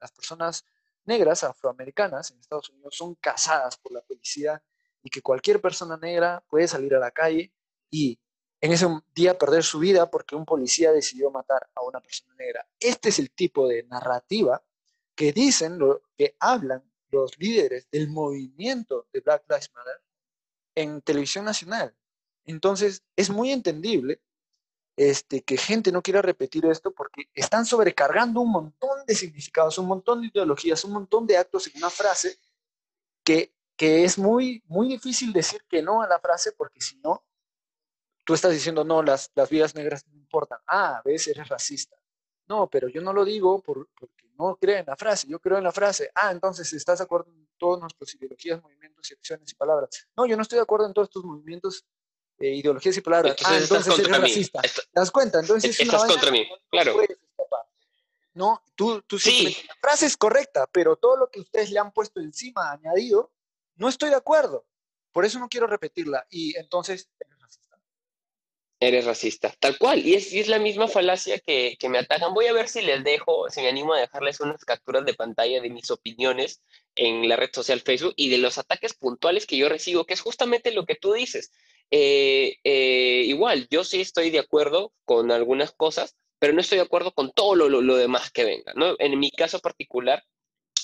las personas negras, afroamericanas en Estados Unidos son cazadas por la policía y que cualquier persona negra puede salir a la calle y en ese día perder su vida porque un policía decidió matar a una persona negra. Este es el tipo de narrativa que dicen, que hablan los líderes del movimiento de Black Lives Matter en televisión nacional. Entonces, es muy entendible este, que gente no quiera repetir esto porque están sobrecargando un montón de significados, un montón de ideologías, un montón de actos en una frase que, que es muy, muy difícil decir que no a la frase porque si no, tú estás diciendo, no, las, las vidas negras no importan. Ah, ves, eres racista. No, pero yo no lo digo por, porque no creo en la frase, yo creo en la frase. Ah, entonces estás de acuerdo en todas nuestras ideologías, movimientos y acciones y palabras. No, yo no estoy de acuerdo en todos estos movimientos, eh, ideologías y palabras. ah, entonces eres racista. ¿Te das cuenta? Entonces es una contra mí, claro. No, tú, tú sí. La frase es correcta, pero todo lo que ustedes le han puesto encima, añadido, no estoy de acuerdo. Por eso no quiero repetirla. Y entonces Eres racista, tal cual. Y es, es la misma falacia que, que, me atacan. Voy a ver si les dejo, si me animo a dejarles unas capturas de pantalla de mis opiniones en la red social Facebook y de los ataques puntuales que yo recibo, que es justamente lo que tú dices. Eh, eh, igual, yo sí estoy de acuerdo con algunas cosas, pero no estoy de acuerdo con todo lo, lo, lo demás que venga. ¿no? En mi caso particular,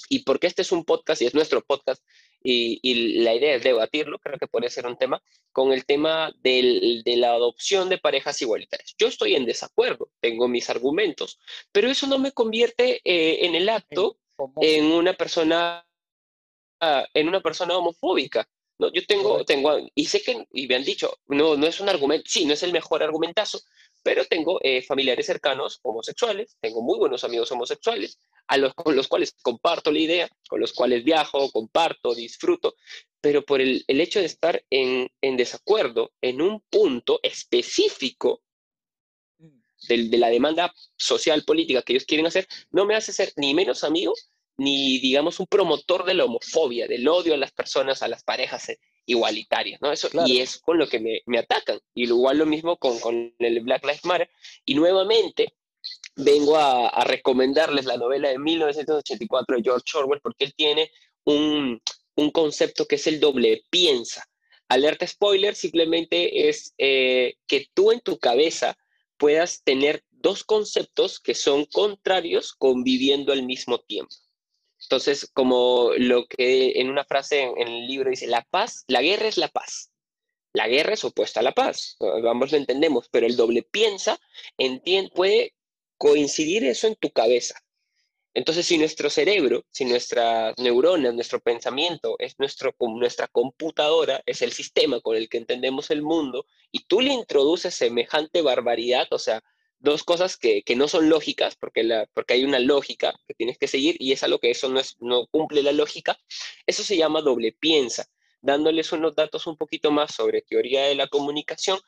y porque este es un podcast y es nuestro podcast, y, la idea es debatirlo, creo que puede ser un tema, con el tema del, de la adopción de parejas igualitarias. Yo estoy en desacuerdo, tengo mis argumentos, pero eso no me convierte eh, en el acto en una persona en una persona homofóbica. No, yo tengo, tengo, y sé que, y me han dicho, no, no es un argumento, sí, no es el mejor argumentazo, pero tengo eh, familiares cercanos homosexuales, tengo muy buenos amigos homosexuales, a los, con los cuales comparto la idea, con los cuales viajo, comparto, disfruto, pero por el, el hecho de estar en, en, desacuerdo en un punto específico de, de, la demanda social política que ellos quieren hacer, no me hace ser ni menos amigo, ni digamos un promotor de la homofobia, del odio a las personas, a las parejas igualitarias, ¿no? Eso, Y es con lo que me, me atacan. Y igual lo mismo con, con, el Black Lives Matter. Y nuevamente vengo a, recomendarles la novela de 1984 de George Orwell porque él tiene un, un concepto que es el doble piensa. Alerta spoiler simplemente es eh, que tú en tu cabeza puedas tener dos conceptos que son contrarios conviviendo al mismo tiempo. Entonces, como lo que en una frase en, el libro dice, la paz, la guerra es la paz. La guerra es opuesta a la paz, ambos lo entendemos, pero el doble piensa puede coincidir eso en tu cabeza. Entonces, si nuestro cerebro, si nuestras neuronas, nuestro pensamiento es nuestro, nuestra computadora, es el sistema con el que entendemos el mundo, y tú le introduces semejante barbaridad, o sea, dos cosas que, que, no son lógicas, porque, la, porque hay una lógica que tienes que seguir y es algo que eso no, es, no cumple la lógica, eso se llama doble piensa, dándoles unos datos un poquito más sobre teoría de la comunicación,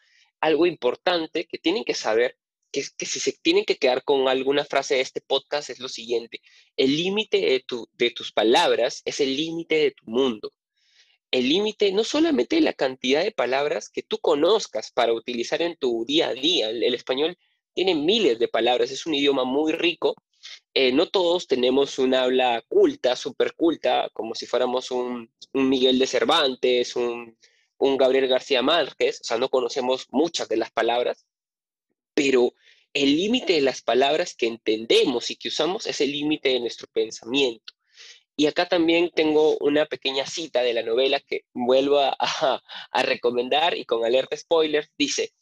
algo importante que tienen que saber, que, si se tienen que quedar con alguna frase de este podcast es lo siguiente, el límite de, tu, de tus palabras es el límite de tu mundo. El límite no solamente de la cantidad de palabras que tú conozcas para utilizar en tu día a día, el, el español tiene miles de palabras, es un idioma muy rico. Eh, no todos tenemos un habla culta, súper culta, como si fuéramos un, un Miguel de Cervantes, un, un, Gabriel García Márquez, o sea, no conocemos muchas de las palabras, pero el límite de las palabras que entendemos y que usamos es el límite de nuestro pensamiento. Y acá también tengo una pequeña cita de la novela que vuelvo a, a, a recomendar y con alerta spoiler, dice,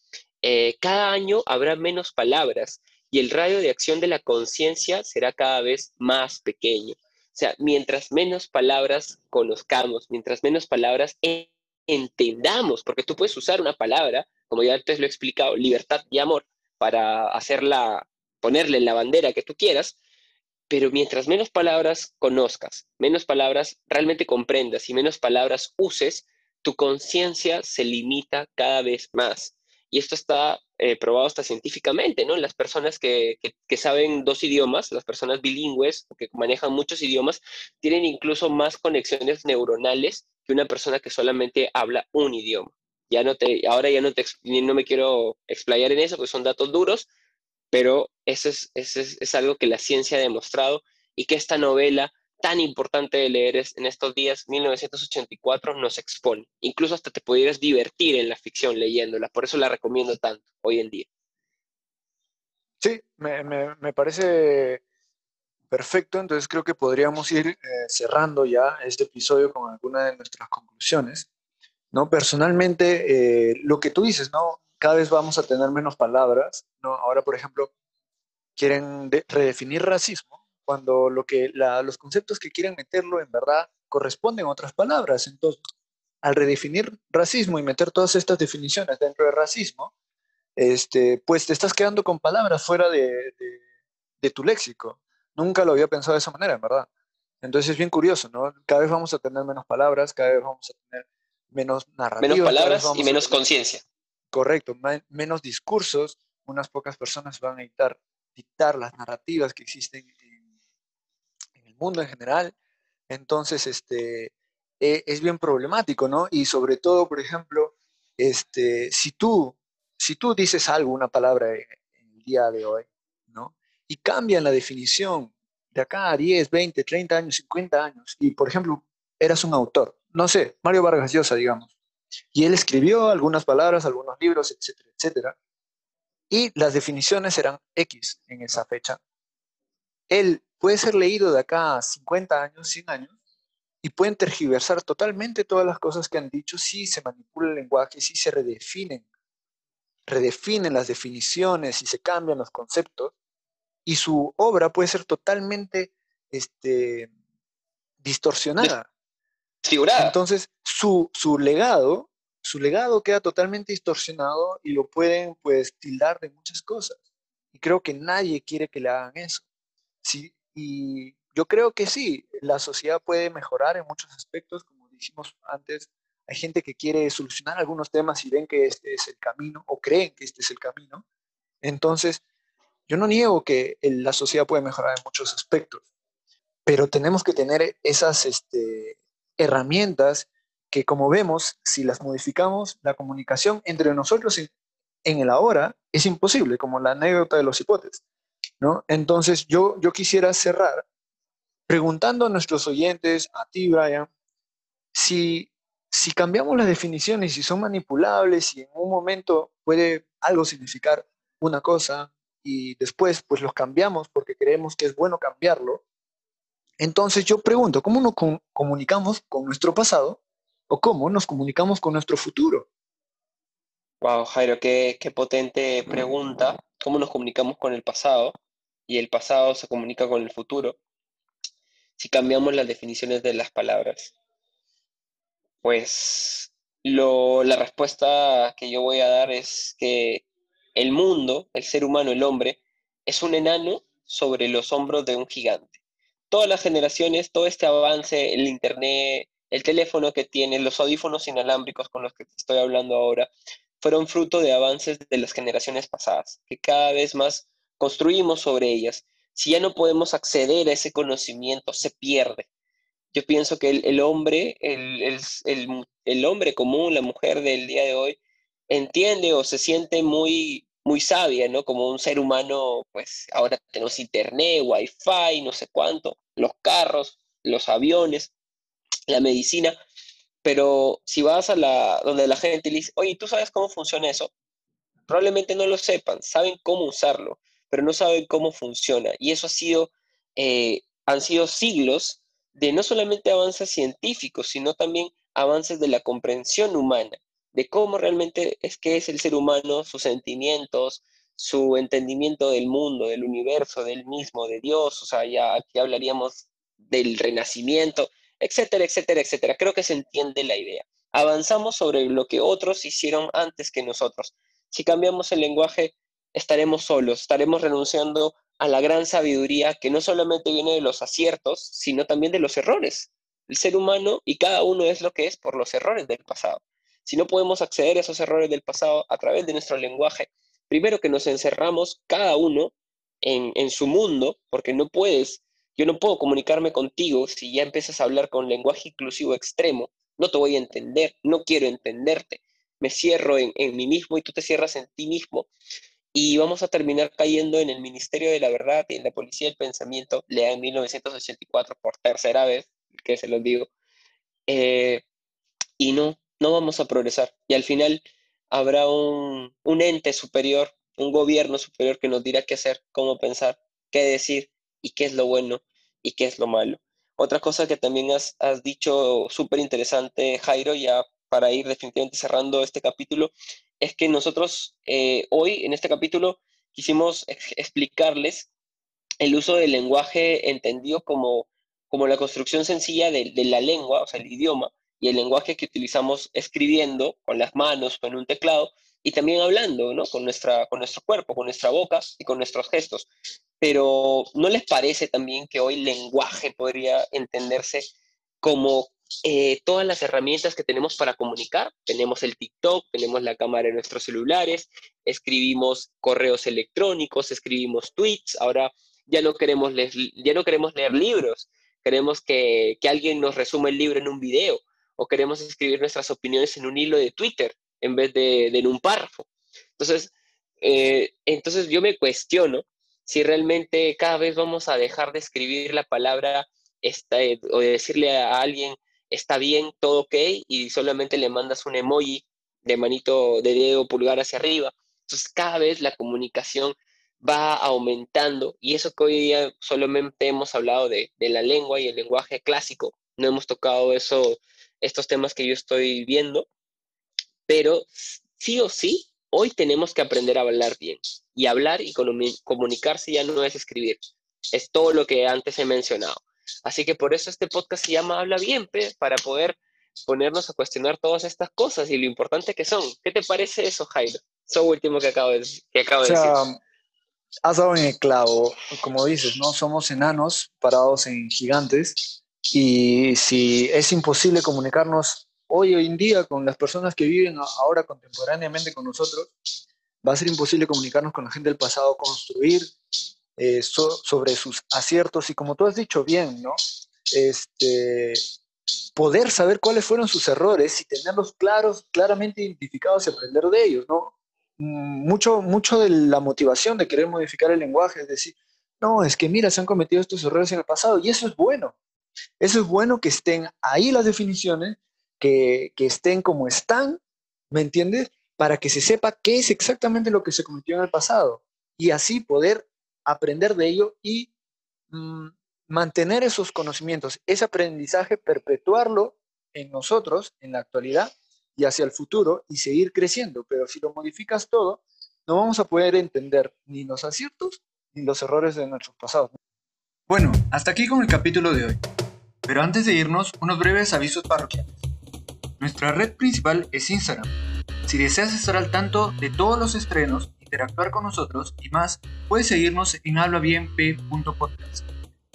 eh, cada año habrá menos palabras y el radio de acción de la conciencia será cada vez más pequeño. O sea, mientras menos palabras conozcamos, mientras menos palabras entendamos, porque tú puedes usar una palabra, como ya antes lo he explicado, libertad y amor, para hacerla, ponerle la bandera que tú quieras, pero mientras menos palabras conozcas, menos palabras realmente comprendas y menos palabras uses, tu conciencia se limita cada vez más. Y esto está eh, probado hasta científicamente, ¿no? Las personas que, que, saben dos idiomas, las personas bilingües que manejan muchos idiomas, tienen incluso más conexiones neuronales que una persona que solamente habla un idioma. Ya no te, ahora ya no, te, no me quiero explayar en eso, porque son datos duros, pero eso es, eso es, es algo que la ciencia ha demostrado y que esta novela tan importante de leer es, en estos días, 1984, nos expone. Incluso hasta te pudieras divertir en la ficción leyéndola. Por eso la recomiendo tanto hoy en día. Sí, me, me, me parece perfecto. Entonces creo que podríamos ir eh, cerrando ya este episodio con alguna de nuestras conclusiones. ¿No? Personalmente, eh, lo que tú dices, ¿no? Cada vez vamos a tener menos palabras, ¿no? Ahora, por ejemplo, quieren redefinir racismo cuando lo que los conceptos que quieren meterlo en verdad corresponden a otras palabras. Entonces, al redefinir racismo y meter todas estas definiciones dentro de racismo, este, pues te estás quedando con palabras fuera de, tu léxico. Nunca lo había pensado de esa manera, en verdad. Entonces es bien curioso, ¿no? Cada vez vamos a tener menos palabras, cada vez vamos a tener menos narrativas. Menos palabras y menos conciencia. Correcto, menos discursos. Unas pocas personas van a dictar, dictar las narrativas que existen mundo en general. Entonces, este, e, es bien problemático, ¿no? Y sobre todo, por ejemplo, este, si, tú, si tú dices algo, una palabra en el día de hoy, ¿no? Y cambian la definición de acá a 10, 20, 30 años, 50 años, y por ejemplo, eras un autor, no sé, Mario Vargas Llosa, digamos, y él escribió algunas palabras, algunos libros, etcétera, etcétera, y las definiciones eran X en esa fecha. Él puede ser leído de acá a 50 años, 100 años, y pueden tergiversar totalmente todas las cosas que han dicho si se manipula el lenguaje, si se redefinen, redefinen las definiciones, y se cambian los conceptos, y su obra puede ser totalmente este, distorsionada. Figurada. Entonces, su, su legado, su legado queda totalmente distorsionado y lo pueden pues tildar de muchas cosas. Y creo que nadie quiere que le hagan eso. Si, y yo creo que sí, la sociedad puede mejorar en muchos aspectos, como dijimos antes, hay gente que quiere solucionar algunos temas y ven que este es el camino o creen que este es el camino. Entonces, yo no niego que la sociedad puede mejorar en muchos aspectos, pero tenemos que tener esas este, herramientas que, como vemos, si las modificamos, la comunicación entre nosotros en, el ahora es imposible, como la anécdota de los hipotes. Entonces, yo, yo quisiera cerrar preguntando a nuestros oyentes, a ti, Brian, si, si cambiamos las definiciones, si son manipulables, y en un momento puede algo significar una cosa y después pues los cambiamos porque creemos que es bueno cambiarlo, entonces yo pregunto, ¿cómo nos comunicamos con nuestro pasado o cómo nos comunicamos con nuestro futuro? Wow, Jairo, qué, qué potente pregunta. ¿Cómo nos comunicamos con el pasado? y el pasado se comunica con el futuro, si cambiamos las definiciones de las palabras? Pues lo, la respuesta que yo voy a dar es que el mundo, el ser humano, el hombre, es un enano sobre los hombros de un gigante. Todas las generaciones, todo este avance, el Internet, el teléfono que tienes, los audífonos inalámbricos con los que te estoy hablando ahora, fueron fruto de avances de las generaciones pasadas, que cada vez más construimos sobre ellas. Si ya no podemos acceder a ese conocimiento, se pierde. Yo pienso que el, hombre, el, el, hombre común, la mujer del día de hoy, entiende o se siente muy, muy sabia, ¿no? Como un ser humano, pues ahora tenemos internet, wifi, no sé cuánto, los carros, los aviones, la medicina, pero si vas a la, donde la gente le dice, oye, ¿tú sabes cómo funciona eso? Probablemente no lo sepan, saben cómo usarlo, pero no saben cómo funciona. Y eso ha sido, eh, han sido siglos de no solamente avances científicos, sino también avances de la comprensión humana, de cómo realmente es que es el ser humano, sus sentimientos, su entendimiento del mundo, del universo, del mismo, de Dios, o sea, ya aquí hablaríamos del renacimiento, etcétera, etcétera, etcétera. Creo que se entiende la idea. Avanzamos sobre lo que otros hicieron antes que nosotros. Si cambiamos el lenguaje, estaremos solos, estaremos renunciando a la gran sabiduría que no solamente viene de los aciertos, sino también de los errores. El ser humano y cada uno es lo que es por los errores del pasado. Si no podemos acceder a esos errores del pasado a través de nuestro lenguaje, primero que nos encerramos cada uno en, en su mundo, porque no puedes, yo no puedo comunicarme contigo si ya empiezas a hablar con lenguaje inclusivo extremo, no te voy a entender, no quiero entenderte, me cierro en, en mí mismo y tú te cierras en ti mismo y vamos a terminar cayendo en el Ministerio de la Verdad y en la Policía del Pensamiento, lea en 1984 por tercera vez, que se los digo, eh, y no, no vamos a progresar. Y al final habrá un, un ente superior, un gobierno superior que nos dirá qué hacer, cómo pensar, qué decir y qué es lo bueno y qué es lo malo. Otra cosa que también has, has dicho súper interesante, Jairo, ya para ir definitivamente cerrando este capítulo, es que nosotros eh, hoy en este capítulo quisimos ex- explicarles el uso del lenguaje entendido como, como la construcción sencilla de, de la lengua, o sea, el idioma, y el lenguaje que utilizamos escribiendo con las manos en un teclado, y también hablando, ¿no? Con, nuestra, con nuestro cuerpo, con nuestra boca y con nuestros gestos. Pero ¿no les parece también que hoy lenguaje podría entenderse como eh, todas las herramientas que tenemos para comunicar? Tenemos el TikTok, tenemos la cámara de nuestros celulares, escribimos correos electrónicos, escribimos tweets, ahora ya no queremos leer, ya no queremos leer libros, queremos que, que alguien nos resuma el libro en un video o queremos escribir nuestras opiniones en un hilo de Twitter en vez de, de en un párrafo. Entonces, eh, entonces yo me cuestiono si realmente cada vez vamos a dejar de escribir la palabra está, eh, o de decirle a alguien está bien, todo ok, y solamente le mandas un emoji de manito de dedo pulgar hacia arriba. Entonces cada vez la comunicación va aumentando y eso que hoy día solamente hemos hablado de, de la lengua y el lenguaje clásico, no hemos tocado eso, estos temas que yo estoy viendo, pero sí o sí, hoy tenemos que aprender a hablar bien. Y hablar y comu- comunicarse ya no es escribir, es todo lo que antes he mencionado. Así que por eso este podcast se llama Habla Bien, pe, para poder ponernos a cuestionar todas estas cosas y lo importante que son. ¿Qué te parece eso, Jairo? Eso último que acabo de, que acabo O de decir. sea, has dado en el clavo, como dices, ¿no? Somos enanos parados en gigantes y si es imposible comunicarnos hoy, hoy en día con las personas que viven ahora contemporáneamente con nosotros, va a ser imposible comunicarnos con la gente del pasado, construir eh, so- sobre sus aciertos y como tú has dicho bien, ¿no? Este, poder saber cuáles fueron sus errores y tenerlos claros, claramente identificados y aprender de ellos, ¿no? Mm, Mucho, mucho de la motivación de querer modificar el lenguaje es decir, no, es que mira, se han cometido estos errores en el pasado y eso es bueno. Eso es bueno que estén ahí las definiciones, que, que estén como están, ¿me entiendes? Para que se sepa qué es exactamente lo que se cometió en el pasado y así poder aprender de ello y mm, mantener esos conocimientos, ese aprendizaje, perpetuarlo en nosotros, en la actualidad y hacia el futuro y seguir creciendo. Pero si lo modificas todo, no vamos a poder entender ni los aciertos ni los errores de nuestros pasados. Bueno, hasta aquí con el capítulo de hoy. Pero antes de irnos, unos breves avisos parroquiales. Nuestra red principal es Instagram. Si deseas estar al tanto de todos los estrenos, interactuar con nosotros y más, puedes seguirnos en hablabienp.podcast,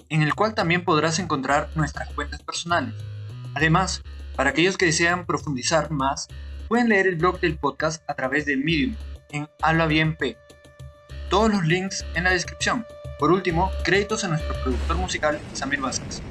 en el cual también podrás encontrar nuestras cuentas personales. Además, para aquellos que desean profundizar más, pueden leer el blog del podcast a través de Medium en hablabienp. Todos los links en la descripción. Por último, créditos a nuestro productor musical Samir Vázquez.